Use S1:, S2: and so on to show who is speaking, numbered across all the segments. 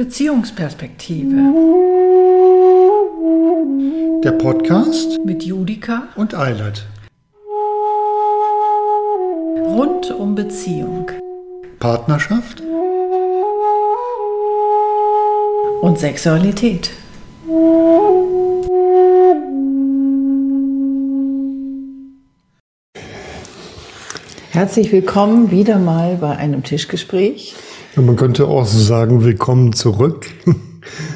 S1: Beziehungsperspektive.
S2: Der Podcast
S1: mit Judika
S2: und Eilert.
S1: Rund um Beziehung.
S2: Partnerschaft
S1: und Sexualität. Herzlich willkommen wieder mal bei einem Tischgespräch.
S2: Man könnte auch sagen, willkommen zurück.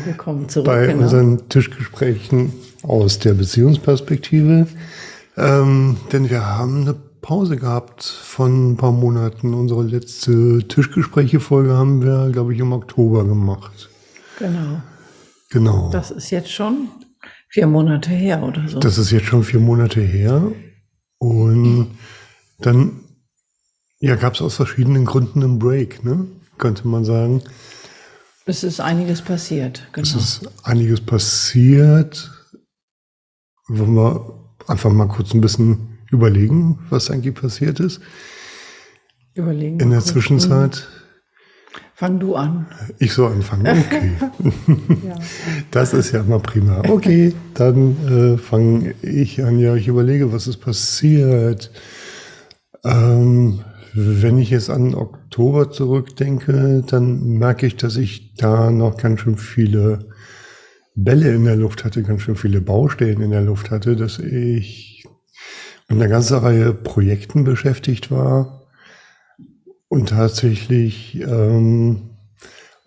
S1: Willkommen zurück.
S2: Bei
S1: genau.
S2: unseren Tischgesprächen aus der Beziehungsperspektive. Ähm, denn wir haben eine Pause gehabt von ein paar Monaten. Unsere letzte Tischgespräche-Folge haben wir, glaube ich, im Oktober gemacht.
S1: Genau.
S2: Genau.
S1: Das ist jetzt schon vier Monate her oder so.
S2: Das ist jetzt schon vier Monate her. Und dann ja, gab es aus verschiedenen Gründen einen Break, ne? Könnte man sagen.
S1: Es ist einiges passiert.
S2: Genau. Es ist einiges passiert. Wollen wir einfach mal kurz ein bisschen überlegen, was eigentlich passiert ist?
S1: Überlegen.
S2: In der. Zwischenzeit.
S1: Fang du an.
S2: Ich soll anfangen. Okay. ja. Das ist ja mal prima. Okay, dann äh, fange ich an. Ja, ich überlege, was ist passiert. Ähm, wenn ich jetzt an Oktober zurückdenke, dann merke ich, dass ich da noch ganz schön viele Bälle in der Luft hatte, ganz schön viele Baustellen in der Luft hatte, dass ich mit einer ganzen Reihe Projekten beschäftigt war und tatsächlich ähm,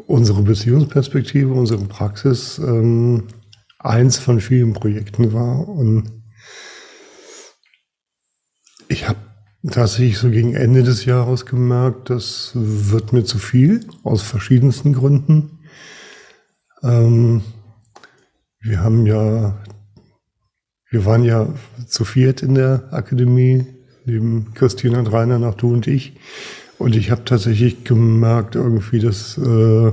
S2: unsere Beziehungsperspektive, unsere Praxis ähm, eins von vielen Projekten war. Und ich habe tatsächlich so gegen Ende des Jahres gemerkt, das wird mir zu viel, aus verschiedensten Gründen. Ähm, wir haben ja, wir waren ja zu viert in der Akademie, neben Christina und Rainer, nach du und ich. Und ich habe tatsächlich gemerkt, irgendwie, dass äh,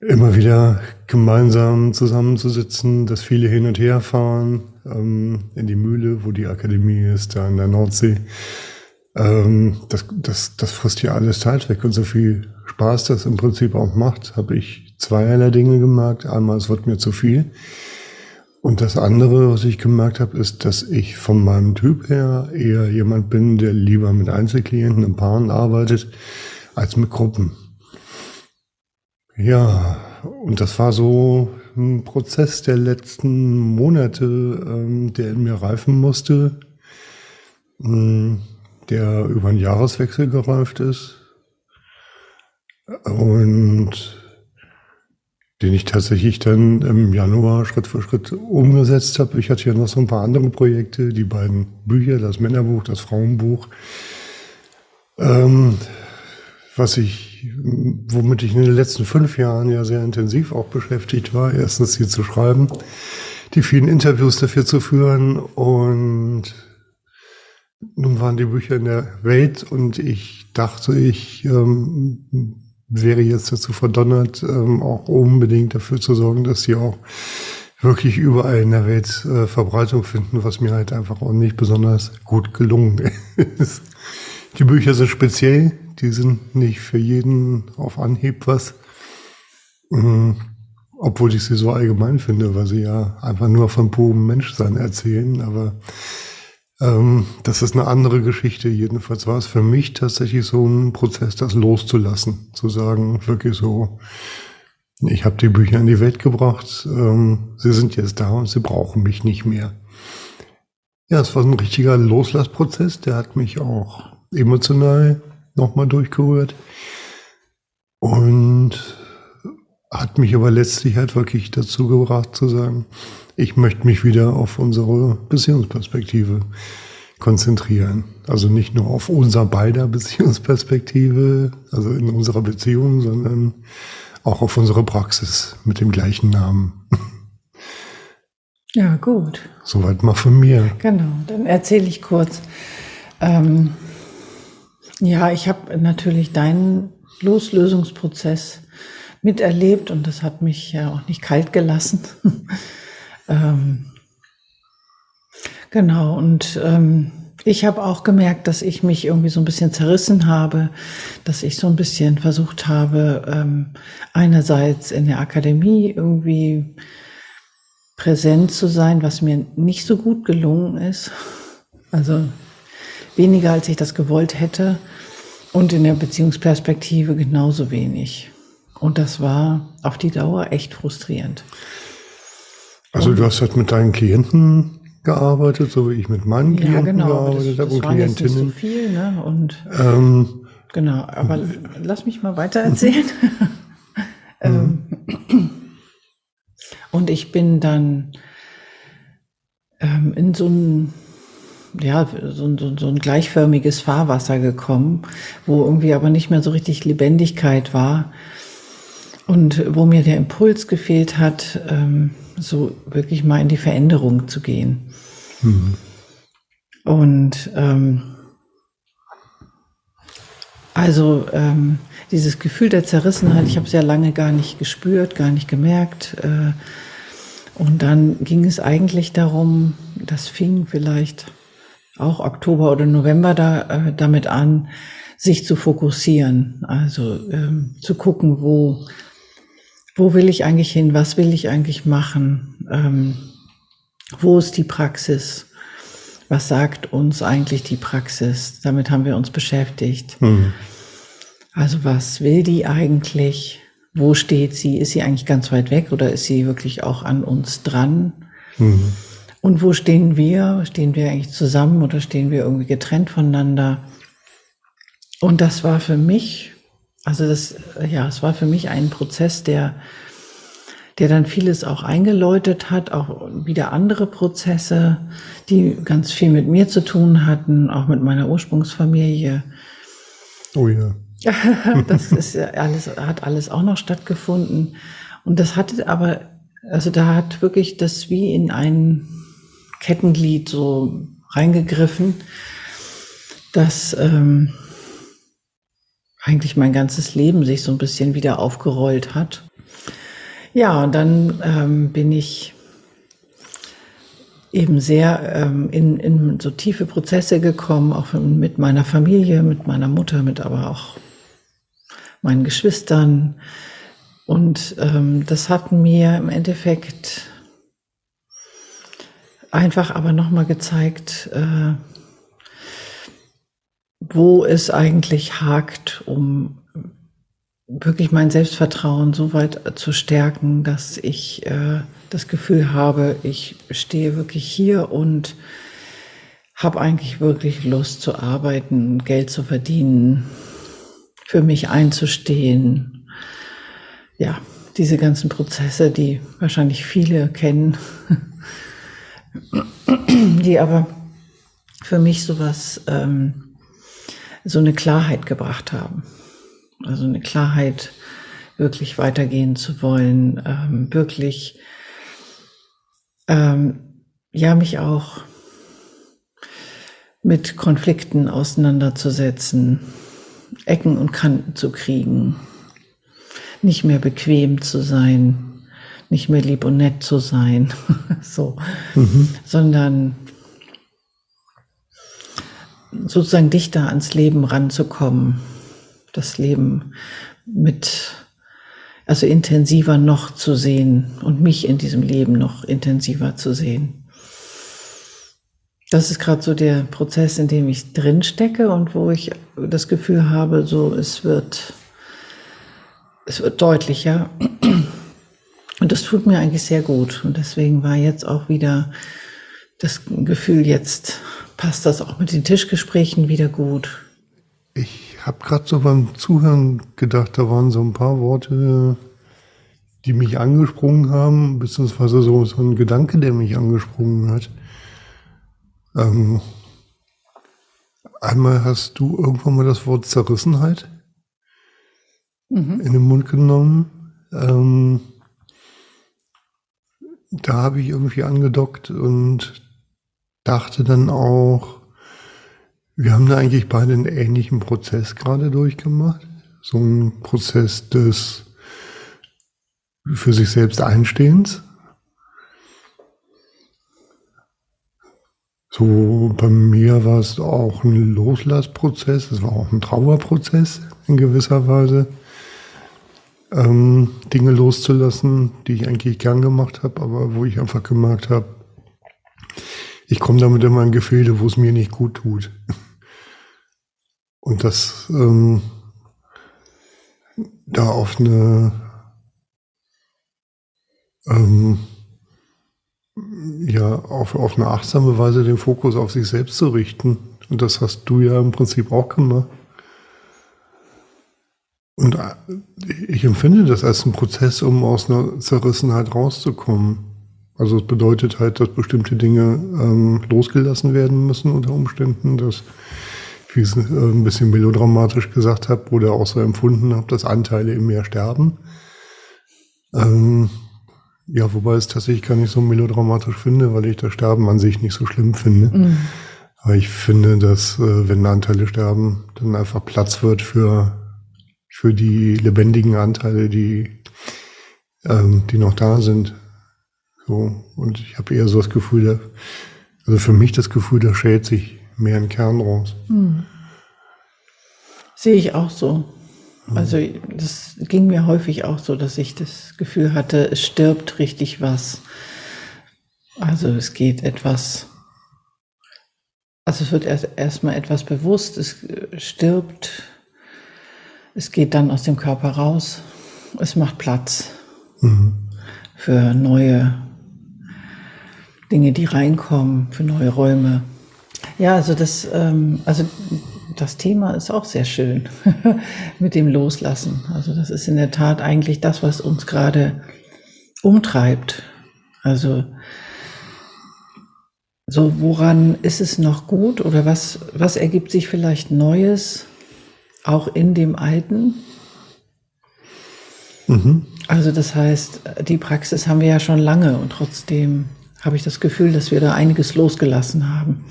S2: immer wieder gemeinsam zusammenzusitzen, dass viele hin und her fahren ähm, in die Mühle, wo die Akademie ist, da in der Nordsee. Ähm, das, das, das frisst ja alles Zeit weg und so viel Spaß das im Prinzip auch macht, habe ich zweierlei Dinge gemerkt. Einmal, es wird mir zu viel. Und das andere, was ich gemerkt habe, ist, dass ich von meinem Typ her eher jemand bin, der lieber mit Einzelklienten und Paaren arbeitet, als mit Gruppen. Ja, und das war so Prozess der letzten Monate, ähm, der in mir reifen musste, mh, der über einen Jahreswechsel gereift ist und den ich tatsächlich dann im Januar Schritt für Schritt umgesetzt habe. Ich hatte ja noch so ein paar andere Projekte, die beiden Bücher, das Männerbuch, das Frauenbuch, ähm, was ich, womit ich in den letzten fünf Jahren ja sehr intensiv auch beschäftigt war. Erstens hier zu schreiben, die vielen Interviews dafür zu führen und nun waren die Bücher in der Welt und ich dachte, ich ähm, wäre jetzt dazu verdonnert, ähm, auch unbedingt dafür zu sorgen, dass sie auch wirklich überall in der Welt äh, Verbreitung finden, was mir halt einfach auch nicht besonders gut gelungen ist. Die Bücher sind speziell, die sind nicht für jeden auf Anhieb was, ähm, obwohl ich sie so allgemein finde, weil sie ja einfach nur von purem Menschsein erzählen, aber ähm, das ist eine andere Geschichte. Jedenfalls war es für mich tatsächlich so ein Prozess, das loszulassen, zu sagen, wirklich so, ich habe die Bücher in die Welt gebracht, ähm, sie sind jetzt da und sie brauchen mich nicht mehr. Ja, es war ein richtiger Loslassprozess, der hat mich auch emotional nochmal durchgerührt und hat mich aber letztlich halt wirklich dazu gebracht zu sagen, ich möchte mich wieder auf unsere Beziehungsperspektive konzentrieren. Also nicht nur auf unser beider Beziehungsperspektive, also in unserer Beziehung, sondern auch auf unsere Praxis mit dem gleichen Namen.
S1: Ja, gut.
S2: Soweit mal von mir.
S1: Genau, dann erzähle ich kurz. Ähm, ja, ich habe natürlich deinen Loslösungsprozess miterlebt und das hat mich ja auch nicht kalt gelassen. ähm, genau, und ähm, Ich habe auch gemerkt, dass ich mich irgendwie so ein bisschen zerrissen habe, dass ich so ein bisschen versucht habe, ähm, einerseits in der Akademie irgendwie präsent zu sein, was mir nicht so gut gelungen ist. Also weniger, als ich das gewollt hätte. Und in der Beziehungsperspektive genauso wenig. Und das war auf die Dauer echt frustrierend.
S2: Also und, du hast halt mit deinen Klienten gearbeitet, so wie ich mit meinen Klienten ja, genau, gearbeitet habe und Klientinnen. Nicht so
S1: viel, ne? Und ähm, genau, aber lass mich mal weiter erzählen. ähm, und ich bin dann ähm, in so ein ja, so, so, so ein gleichförmiges Fahrwasser gekommen, wo irgendwie aber nicht mehr so richtig Lebendigkeit war und wo mir der Impuls gefehlt hat, ähm, so wirklich mal in die Veränderung zu gehen. Mhm. Und ähm, also ähm, dieses Gefühl der Zerrissenheit, ich habe es ja lange gar nicht gespürt, gar nicht gemerkt. Äh, und dann ging es eigentlich darum, das fing vielleicht auch Oktober oder November da, äh, damit an, sich zu fokussieren, also ähm, zu gucken, wo, wo will ich eigentlich hin, was will ich eigentlich machen, ähm, wo ist die Praxis, was sagt uns eigentlich die Praxis, damit haben wir uns beschäftigt. Mhm. Also was will die eigentlich, wo steht sie, ist sie eigentlich ganz weit weg oder ist sie wirklich auch an uns dran? Mhm. Und wo stehen wir? Stehen wir eigentlich zusammen oder stehen wir irgendwie getrennt voneinander? Und das war für mich, also das, ja, es war für mich ein Prozess, der, der dann vieles auch eingeläutet hat, auch wieder andere Prozesse, die ganz viel mit mir zu tun hatten, auch mit meiner Ursprungsfamilie.
S2: Oh ja.
S1: das ist ja alles, hat alles auch noch stattgefunden. Und das hatte aber, also da hat wirklich das wie in einen Kettenglied so reingegriffen, dass ähm, eigentlich mein ganzes Leben sich so ein bisschen wieder aufgerollt hat. Ja, und dann ähm, bin ich eben sehr ähm, in, in so tiefe Prozesse gekommen, auch mit meiner Familie, mit meiner Mutter, mit aber auch meinen Geschwistern. Und ähm, das hat mir im Endeffekt einfach aber nochmal gezeigt, äh, wo es eigentlich hakt, um wirklich mein Selbstvertrauen so weit zu stärken, dass ich äh, das Gefühl habe, ich stehe wirklich hier und habe eigentlich wirklich Lust zu arbeiten, Geld zu verdienen, für mich einzustehen. Ja, diese ganzen Prozesse, die wahrscheinlich viele kennen. die aber für mich sowas, ähm, so eine Klarheit gebracht haben. Also eine Klarheit, wirklich weitergehen zu wollen, ähm, wirklich, ähm, ja, mich auch mit Konflikten auseinanderzusetzen, Ecken und Kanten zu kriegen, nicht mehr bequem zu sein, nicht mehr lieb und nett zu sein, so, mhm. sondern sozusagen dichter ans Leben ranzukommen, das Leben mit, also intensiver noch zu sehen und mich in diesem Leben noch intensiver zu sehen. Das ist gerade so der Prozess, in dem ich drin stecke und wo ich das Gefühl habe, so es wird, es wird deutlicher. Und das tut mir eigentlich sehr gut. Und deswegen war jetzt auch wieder das Gefühl, jetzt passt das auch mit den Tischgesprächen wieder gut.
S2: Ich habe gerade so beim Zuhören gedacht, da waren so ein paar Worte, die mich angesprungen haben, beziehungsweise so, so ein Gedanke, der mich angesprungen hat. Ähm, einmal hast du irgendwann mal das Wort Zerrissenheit mhm. in den Mund genommen. Ähm, da habe ich irgendwie angedockt und dachte dann auch, wir haben da eigentlich beide einen ähnlichen Prozess gerade durchgemacht. So ein Prozess des für sich selbst Einstehens. So, bei mir war es auch ein Loslassprozess, es war auch ein Trauerprozess in gewisser Weise. Ähm, Dinge loszulassen, die ich eigentlich gern gemacht habe, aber wo ich einfach gemerkt habe, ich komme damit in mein Gefilde, wo es mir nicht gut tut. Und das ähm, da auf eine ähm, ja, auf, auf eine achtsame Weise den Fokus auf sich selbst zu richten. Und das hast du ja im Prinzip auch gemacht. Und äh, ich empfinde das als einen Prozess, um aus einer Zerrissenheit rauszukommen. Also es bedeutet halt, dass bestimmte Dinge ähm, losgelassen werden müssen unter Umständen, dass, wie ich es äh, ein bisschen melodramatisch gesagt habe oder auch so empfunden habe, dass Anteile im Meer sterben. Ähm, ja, wobei es tatsächlich gar nicht so melodramatisch finde, weil ich das Sterben an sich nicht so schlimm finde. Mhm. Aber ich finde, dass äh, wenn Anteile sterben, dann einfach Platz wird für, für die lebendigen Anteile, die, ähm, die noch da sind. So. Und ich habe eher so das Gefühl, da, also für mich das Gefühl, da schält sich mehr ein Kern raus. Mhm.
S1: Sehe ich auch so. Also das ging mir häufig auch so, dass ich das Gefühl hatte, es stirbt richtig was. Also es geht etwas, also es wird erst erstmal etwas bewusst, es stirbt, es geht dann aus dem Körper raus, es macht Platz mhm. für neue Dinge, die reinkommen, für neue Räume. Ja, also das, ähm, also das Thema ist auch sehr schön mit dem Loslassen. Also das ist in der Tat eigentlich das, was uns gerade umtreibt. Also so woran ist es noch gut oder was, was ergibt sich vielleicht Neues auch in dem Alten? Mhm. Also das heißt, die Praxis haben wir ja schon lange und trotzdem habe ich das Gefühl, dass wir da einiges losgelassen haben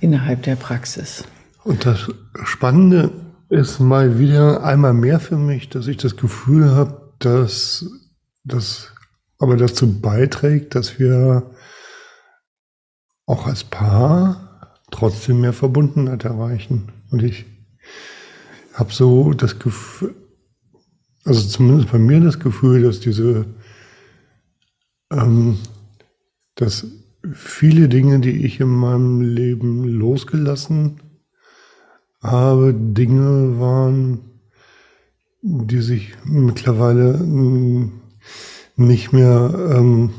S1: innerhalb der Praxis.
S2: Und das Spannende ist mal wieder einmal mehr für mich, dass ich das Gefühl habe, dass das aber dazu beiträgt, dass wir auch als Paar trotzdem mehr Verbundenheit erreichen. Und ich habe so das Gefühl, also zumindest bei mir das Gefühl, dass diese, ähm, dass viele Dinge, die ich in meinem Leben losgelassen aber Dinge waren, die sich mittlerweile hm, nicht mehr ähm,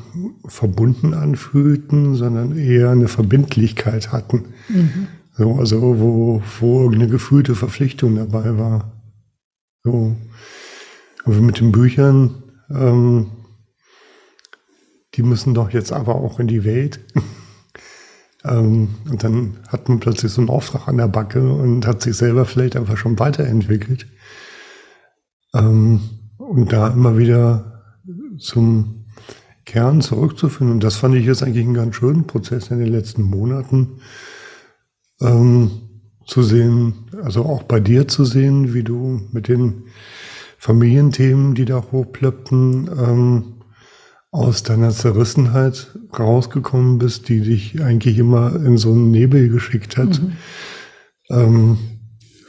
S2: verbunden anfühlten, sondern eher eine Verbindlichkeit hatten. Mhm. So, also wo, wo irgendeine gefühlte Verpflichtung dabei war. So. Aber mit den Büchern, ähm, die müssen doch jetzt aber auch in die Welt. Ähm, und dann hat man plötzlich so einen Auftrag an der Backe und hat sich selber vielleicht einfach schon weiterentwickelt. Ähm, und da immer wieder zum Kern zurückzufinden. Und das fand ich jetzt eigentlich einen ganz schönen Prozess in den letzten Monaten. Ähm, zu sehen, also auch bei dir zu sehen, wie du mit den Familienthemen, die da hochplöppten, ähm, aus deiner Zerrissenheit rausgekommen bist, die dich eigentlich immer in so einen Nebel geschickt hat, mhm. ähm,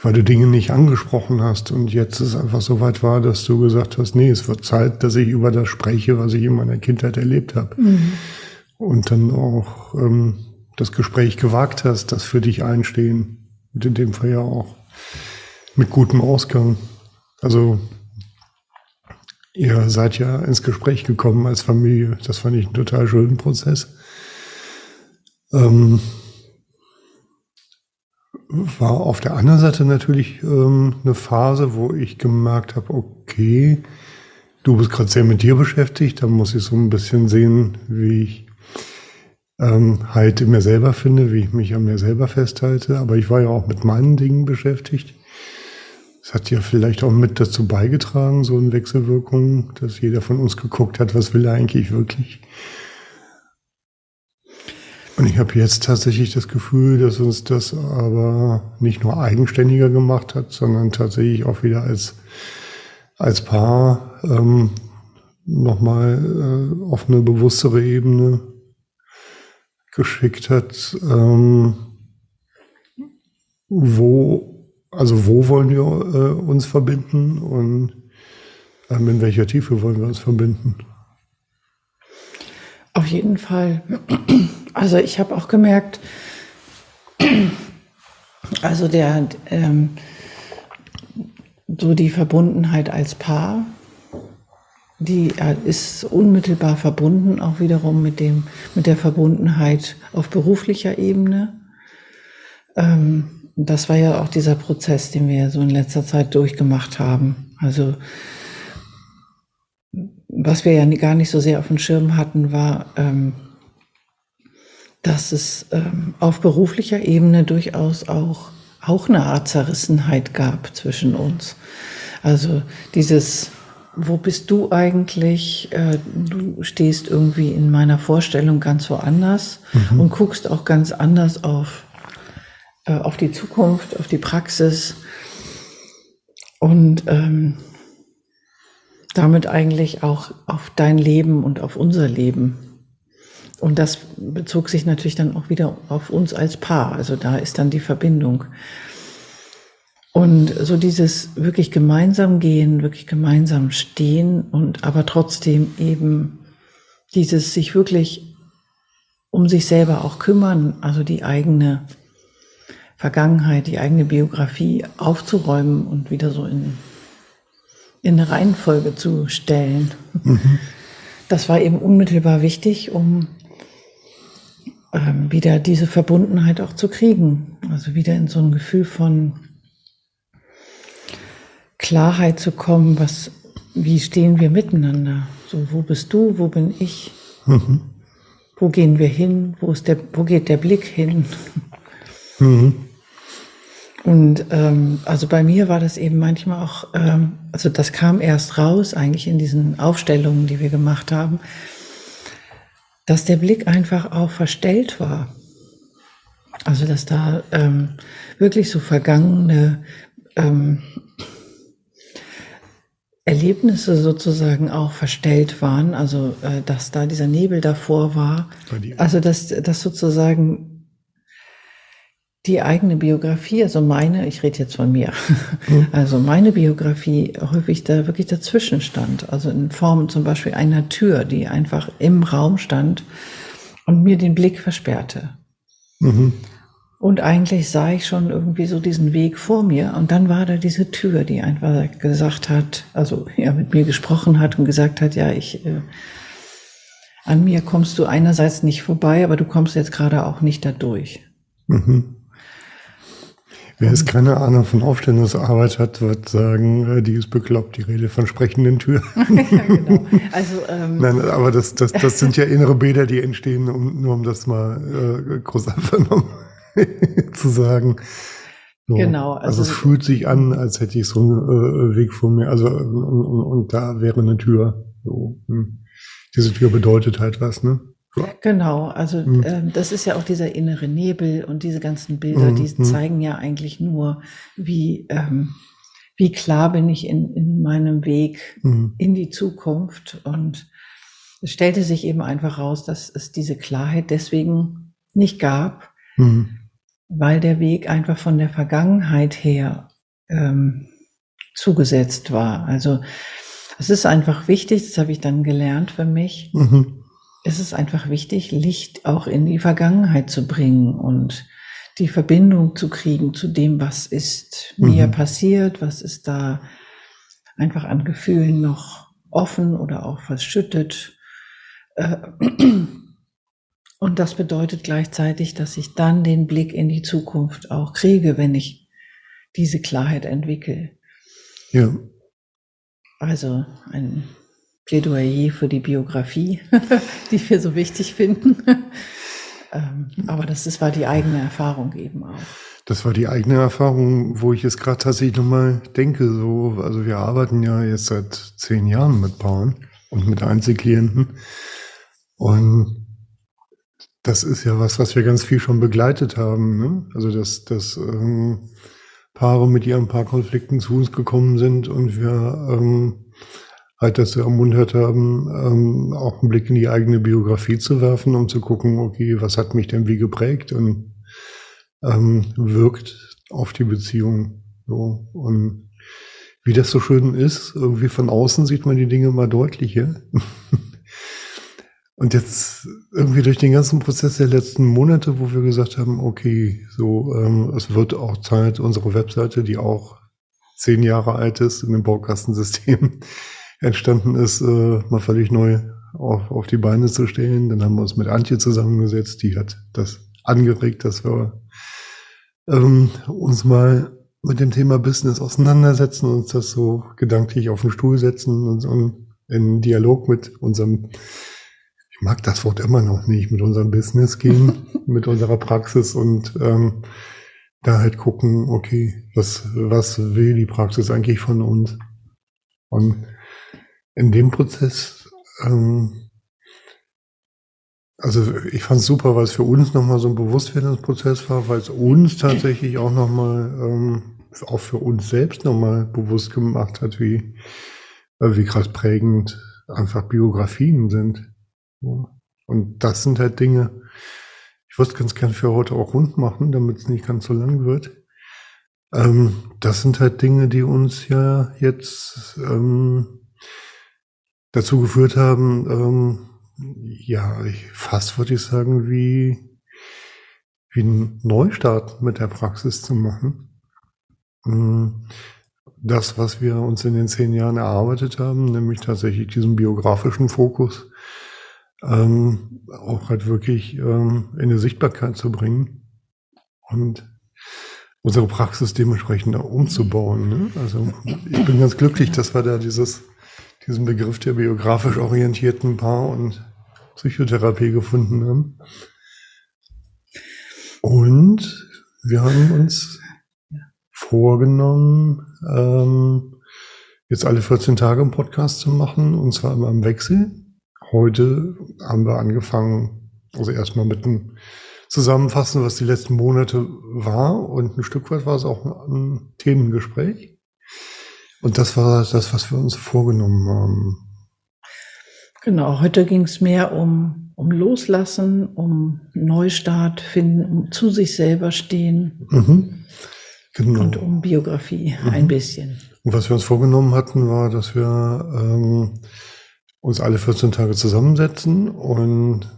S2: weil du Dinge nicht angesprochen hast und jetzt es einfach so weit war, dass du gesagt hast, nee, es wird Zeit, dass ich über das spreche, was ich in meiner Kindheit erlebt habe. Mhm. Und dann auch ähm, das Gespräch gewagt hast, das für dich einstehen. Und in dem Fall ja auch mit gutem Ausgang. Also Ihr seid ja ins Gespräch gekommen als Familie. Das fand ich einen total schönen Prozess. Ähm, war auf der anderen Seite natürlich ähm, eine Phase, wo ich gemerkt habe, okay, du bist gerade sehr mit dir beschäftigt, da muss ich so ein bisschen sehen, wie ich ähm, halt in mir selber finde, wie ich mich an mir selber festhalte. Aber ich war ja auch mit meinen Dingen beschäftigt. Es hat ja vielleicht auch mit dazu beigetragen, so in Wechselwirkungen, dass jeder von uns geguckt hat, was will er eigentlich wirklich. Und ich habe jetzt tatsächlich das Gefühl, dass uns das aber nicht nur eigenständiger gemacht hat, sondern tatsächlich auch wieder als, als Paar ähm, nochmal äh, auf eine bewusstere Ebene geschickt hat, ähm, wo, also wo wollen wir äh, uns verbinden und ähm, in welcher Tiefe wollen wir uns verbinden?
S1: Auf jeden Fall. Also ich habe auch gemerkt, also der ähm, so die Verbundenheit als Paar, die ist unmittelbar verbunden auch wiederum mit dem mit der Verbundenheit auf beruflicher Ebene. Ähm, das war ja auch dieser Prozess, den wir so in letzter Zeit durchgemacht haben. Also was wir ja gar nicht so sehr auf dem Schirm hatten, war, ähm, dass es ähm, auf beruflicher Ebene durchaus auch, auch eine Art Zerrissenheit gab zwischen uns. Also dieses, wo bist du eigentlich? Äh, du stehst irgendwie in meiner Vorstellung ganz woanders mhm. und guckst auch ganz anders auf, äh, auf die Zukunft, auf die Praxis. Und ähm, damit eigentlich auch auf dein Leben und auf unser Leben. Und das bezog sich natürlich dann auch wieder auf uns als Paar. Also da ist dann die Verbindung. Und so dieses wirklich gemeinsam gehen, wirklich gemeinsam stehen und aber trotzdem eben dieses sich wirklich um sich selber auch kümmern, also die eigene Vergangenheit, die eigene Biografie aufzuräumen und wieder so in in eine Reihenfolge zu stellen. Mhm. Das war eben unmittelbar wichtig, um ähm, wieder diese Verbundenheit auch zu kriegen. Also wieder in so ein Gefühl von Klarheit zu kommen, was, wie stehen wir miteinander? So, wo bist du, wo bin ich? Mhm. Wo gehen wir hin? Wo, ist der, wo geht der Blick hin? Mhm. Und ähm, also bei mir war das eben manchmal auch, ähm, also das kam erst raus eigentlich in diesen Aufstellungen, die wir gemacht haben, dass der Blick einfach auch verstellt war. Also dass da ähm, wirklich so vergangene ähm, Erlebnisse sozusagen auch verstellt waren, also äh, dass da dieser Nebel davor war, also dass, dass sozusagen die eigene Biografie, also meine, ich rede jetzt von mir, mhm. also meine Biografie häufig da wirklich dazwischen stand. Also in Form zum Beispiel einer Tür, die einfach im Raum stand und mir den Blick versperrte. Mhm. Und eigentlich sah ich schon irgendwie so diesen Weg vor mir. Und dann war da diese Tür, die einfach gesagt hat, also ja, mit mir gesprochen hat und gesagt hat, ja, ich, äh, an mir kommst du einerseits nicht vorbei, aber du kommst jetzt gerade auch nicht dadurch. Mhm.
S2: Wer es keine Ahnung von Aufstellungsarbeit hat, wird sagen, äh, die ist bekloppt, die Rede von sprechenden Türen. ja, genau. Also, ähm, Nein, aber das, das, das sind ja innere Bilder, die entstehen, um, nur um das mal äh, groß vernommen zu sagen. So. Genau. Also, also, es fühlt sich an, als hätte ich so einen äh, Weg vor mir. Also und, und, und da wäre eine Tür. So. Hm. Diese Tür bedeutet halt was, ne?
S1: Genau, also mhm. äh, das ist ja auch dieser innere Nebel und diese ganzen Bilder, mhm. die hm. zeigen ja eigentlich nur, wie, ähm, wie klar bin ich in, in meinem Weg mhm. in die Zukunft. Und es stellte sich eben einfach raus, dass es diese Klarheit deswegen nicht gab, hm. Weil der Weg einfach von der Vergangenheit her ähm, zugesetzt war. Also es ist einfach wichtig, das habe ich dann gelernt für mich. Mhm ist es einfach wichtig, Licht auch in die Vergangenheit zu bringen und die Verbindung zu kriegen zu dem, was ist mir mhm. passiert, was ist da einfach an Gefühlen noch offen oder auch verschüttet. Äh, und das bedeutet gleichzeitig, dass ich dann den Blick in die Zukunft auch kriege, wenn ich diese Klarheit entwickle. Ja. Also ein Plädoyer für die Biografie, die wir so wichtig finden. ähm, aber das, das war die eigene Erfahrung eben auch.
S2: Das war die eigene Erfahrung, wo ich jetzt gerade tatsächlich nochmal denke. So, also wir arbeiten ja jetzt seit zehn Jahren mit Paaren und mit Einzelklienten. Und das ist ja was, was wir ganz viel schon begleitet haben. Ne? Also dass, dass ähm, Paare mit ihren Paarkonflikten zu uns gekommen sind und wir ähm, halt dazu ermuntert haben, ähm, auch einen Blick in die eigene Biografie zu werfen, um zu gucken, okay, was hat mich denn wie geprägt und ähm, wirkt auf die Beziehung. So. Und wie das so schön ist, irgendwie von außen sieht man die Dinge mal deutlicher. Und jetzt irgendwie durch den ganzen Prozess der letzten Monate, wo wir gesagt haben, okay, so ähm, es wird auch Zeit, unsere Webseite, die auch zehn Jahre alt ist, in dem Baukastensystem entstanden ist, äh, mal völlig neu auf, auf die Beine zu stellen. Dann haben wir uns mit Antje zusammengesetzt, die hat das angeregt, dass wir ähm, uns mal mit dem Thema Business auseinandersetzen, uns das so gedanklich auf den Stuhl setzen und, und in Dialog mit unserem ich mag das Wort immer noch nicht, mit unserem Business gehen, mit unserer Praxis und ähm, da halt gucken, okay, was, was will die Praxis eigentlich von uns? Und in dem Prozess, ähm, also ich fand es super, weil es für uns nochmal so ein Bewusstwerdungsprozess war, weil es uns tatsächlich auch nochmal, ähm, auch für uns selbst nochmal bewusst gemacht hat, wie, äh, wie krass prägend einfach Biografien sind. Und das sind halt Dinge, ich würde es ganz gern für heute auch rund machen, damit es nicht ganz so lang wird. Ähm, das sind halt Dinge, die uns ja jetzt ähm, dazu geführt haben, ähm, ja, fast würde ich sagen, wie, wie einen Neustart mit der Praxis zu machen. Ähm, das, was wir uns in den zehn Jahren erarbeitet haben, nämlich tatsächlich diesen biografischen Fokus, ähm, auch halt wirklich ähm, in die Sichtbarkeit zu bringen und unsere Praxis dementsprechend auch umzubauen. Ne? Also ich bin ganz glücklich, dass wir da dieses, diesen Begriff der biografisch orientierten Paar- und Psychotherapie gefunden haben. Und wir haben uns vorgenommen, ähm, jetzt alle 14 Tage einen Podcast zu machen, und zwar immer im Wechsel. Heute haben wir angefangen, also erstmal mit einem Zusammenfassen, was die letzten Monate war und ein Stück weit war es auch ein Themengespräch. Und das war das, was wir uns vorgenommen haben.
S1: Genau, heute ging es mehr um, um Loslassen, um Neustart finden, um zu sich selber stehen. Mhm. Genau. Und um Biografie mhm. ein bisschen.
S2: Und was wir uns vorgenommen hatten, war, dass wir ähm, uns alle 14 Tage zusammensetzen und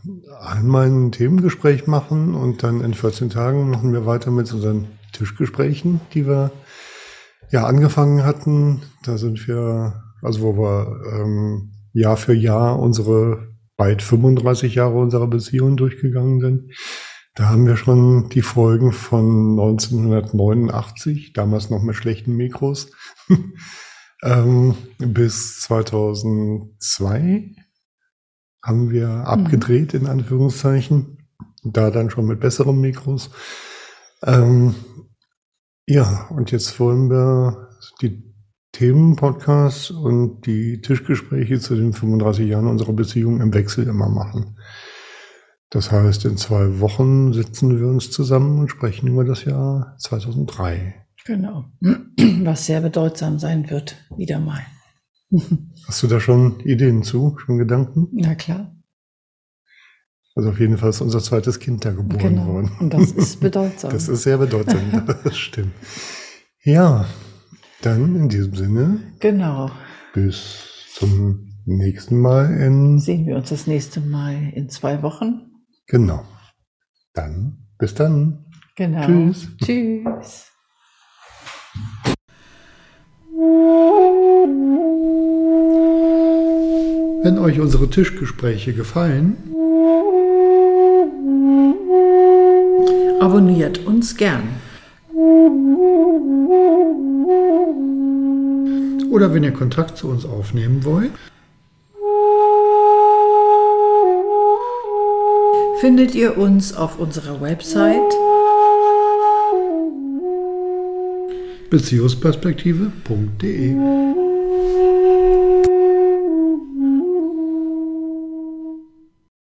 S2: einmal ein Themengespräch machen und dann in 14 Tagen machen wir weiter mit unseren Tischgesprächen, die wir ja angefangen hatten. Da sind wir, also wo wir ähm, Jahr für Jahr unsere bald 35 Jahre unserer Beziehung durchgegangen sind. Da haben wir schon die Folgen von 1989, damals noch mit schlechten Mikros, Ähm, bis 2002 haben wir mhm. abgedreht, in Anführungszeichen. Da dann schon mit besseren Mikros. Ähm, ja, und jetzt wollen wir die Themenpodcasts und die Tischgespräche zu den 35 Jahren unserer Beziehung im Wechsel immer machen. Das heißt, in zwei Wochen sitzen wir uns zusammen und sprechen über das Jahr 2003.
S1: Genau. Was sehr bedeutsam sein wird, wieder mal.
S2: Hast du da schon Ideen zu, schon Gedanken?
S1: Na klar.
S2: Also auf jeden Fall ist unser zweites Kind da geboren genau. worden.
S1: Und das ist bedeutsam.
S2: Das ist sehr bedeutsam, das stimmt. Ja, dann in diesem Sinne.
S1: Genau.
S2: Bis zum nächsten Mal in.
S1: Sehen wir uns das nächste Mal in zwei Wochen.
S2: Genau. Dann, bis dann.
S1: Genau. Tschüss. Tschüss.
S2: Wenn euch unsere Tischgespräche gefallen,
S1: abonniert uns gern.
S2: Oder wenn ihr Kontakt zu uns aufnehmen wollt,
S1: findet ihr uns auf unserer Website
S2: beziehungsperspektive.de.